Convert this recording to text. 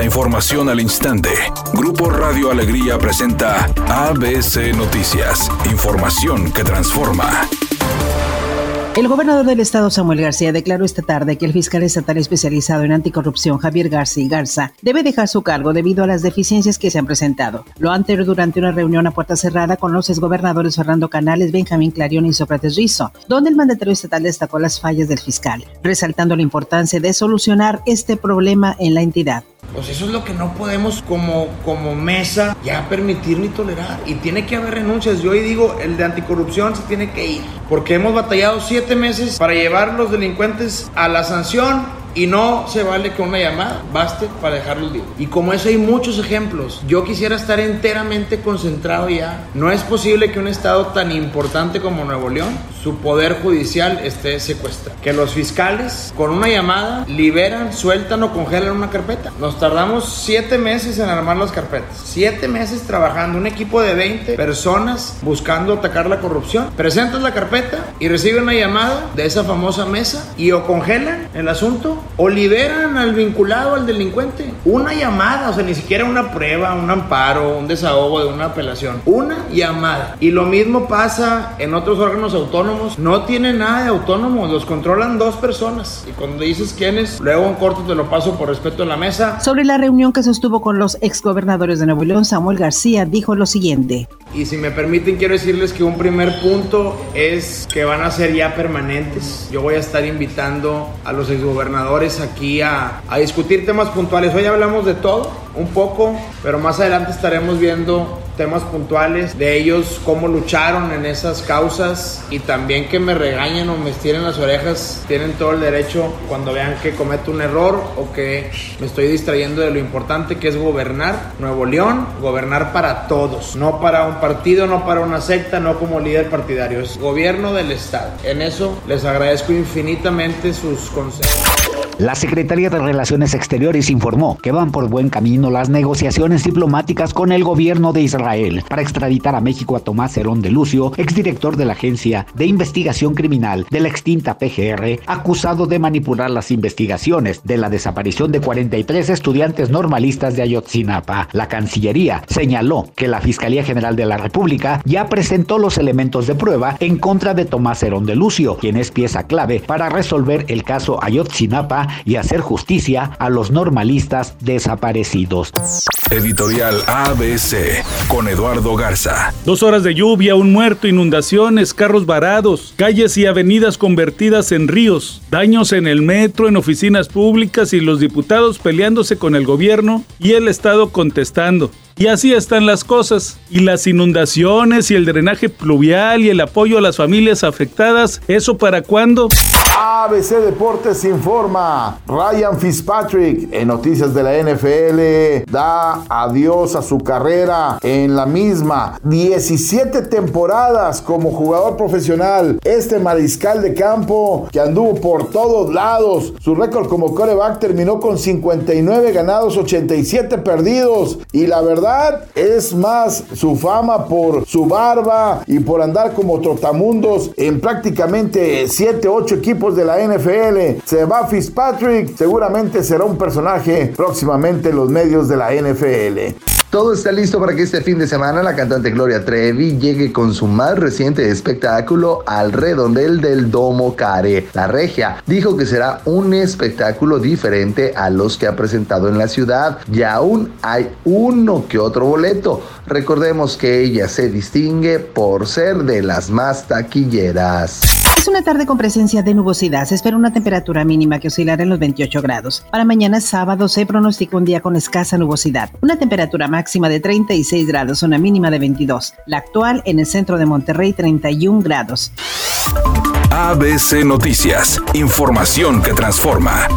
La información al instante. Grupo Radio Alegría presenta ABC Noticias. Información que transforma. El gobernador del estado Samuel García declaró esta tarde que el fiscal estatal especializado en anticorrupción Javier García Garza debe dejar su cargo debido a las deficiencias que se han presentado. Lo anterior durante una reunión a puerta cerrada con los exgobernadores Fernando Canales, Benjamín Clarion y Sócrates Rizo, donde el mandatario estatal destacó las fallas del fiscal, resaltando la importancia de solucionar este problema en la entidad. Pues eso es lo que no podemos como, como mesa ya permitir ni tolerar. Y tiene que haber renuncias. Yo hoy digo, el de anticorrupción se tiene que ir. Porque hemos batallado siete meses para llevar los delincuentes a la sanción y no se vale que una llamada baste para dejarlos libres. Y como eso hay muchos ejemplos. Yo quisiera estar enteramente concentrado ya. No es posible que un estado tan importante como Nuevo León, su poder judicial esté secuestrado. Que los fiscales con una llamada liberan, sueltan o congelan una carpeta. Nos tardamos siete meses en armar las carpetas. Siete meses trabajando. Un equipo de 20 personas buscando atacar la corrupción. Presentas la carpeta y reciben una llamada de esa famosa mesa y o congelan el asunto o liberan al vinculado, al delincuente. Una llamada, o sea, ni siquiera una prueba, un amparo, un desahogo de una apelación. Una llamada. Y lo mismo pasa en otros órganos autónomos. No tiene nada de autónomo, los controlan dos personas. Y cuando dices quiénes, luego en corto te lo paso por respeto a la mesa. Sobre la reunión que sostuvo con los exgobernadores de Nuevo León, Samuel García dijo lo siguiente. Y si me permiten, quiero decirles que un primer punto es que van a ser ya permanentes. Yo voy a estar invitando a los exgobernadores aquí a, a discutir temas puntuales. Hoy hablamos de todo, un poco, pero más adelante estaremos viendo temas puntuales de ellos, cómo lucharon en esas causas y también que me regañen o me estiren las orejas. Tienen todo el derecho cuando vean que cometo un error o que me estoy distrayendo de lo importante que es gobernar Nuevo León, gobernar para todos, no para un partido, no para una secta, no como líder partidario, es gobierno del Estado. En eso les agradezco infinitamente sus consejos. La Secretaría de Relaciones Exteriores informó que van por buen camino las negociaciones diplomáticas con el gobierno de Israel para extraditar a México a Tomás Herón de Lucio, exdirector de la Agencia de Investigación Criminal de la extinta PGR, acusado de manipular las investigaciones de la desaparición de 43 estudiantes normalistas de Ayotzinapa. La Cancillería señaló que la Fiscalía General de la República ya presentó los elementos de prueba en contra de Tomás Herón de Lucio, quien es pieza clave para resolver el caso Ayotzinapa y hacer justicia a los normalistas desaparecidos. Editorial ABC con Eduardo Garza. Dos horas de lluvia, un muerto, inundaciones, carros varados, calles y avenidas convertidas en ríos, daños en el metro, en oficinas públicas y los diputados peleándose con el gobierno y el Estado contestando. Y así están las cosas. Y las inundaciones y el drenaje pluvial y el apoyo a las familias afectadas, ¿eso para cuándo? ABC Deportes informa. Ryan Fitzpatrick en noticias de la NFL da adiós a su carrera en la misma. 17 temporadas como jugador profesional. Este mariscal de campo que anduvo por todos lados. Su récord como coreback terminó con 59 ganados, 87 perdidos. Y la es más su fama por su barba y por andar como trotamundos en prácticamente 7, 8 equipos de la NFL. Se va Fitzpatrick, seguramente será un personaje próximamente en los medios de la NFL. Todo está listo para que este fin de semana la cantante Gloria Trevi llegue con su más reciente espectáculo al redondel del Domo Care. La regia dijo que será un espectáculo diferente a los que ha presentado en la ciudad y aún hay uno que otro boleto. Recordemos que ella se distingue por ser de las más taquilleras. Es una tarde con presencia de nubosidad. Se espera una temperatura mínima que oscilará en los 28 grados. Para mañana sábado se pronostica un día con escasa nubosidad. Una temperatura máxima de 36 grados, una mínima de 22. La actual en el centro de Monterrey 31 grados. ABC Noticias. Información que transforma.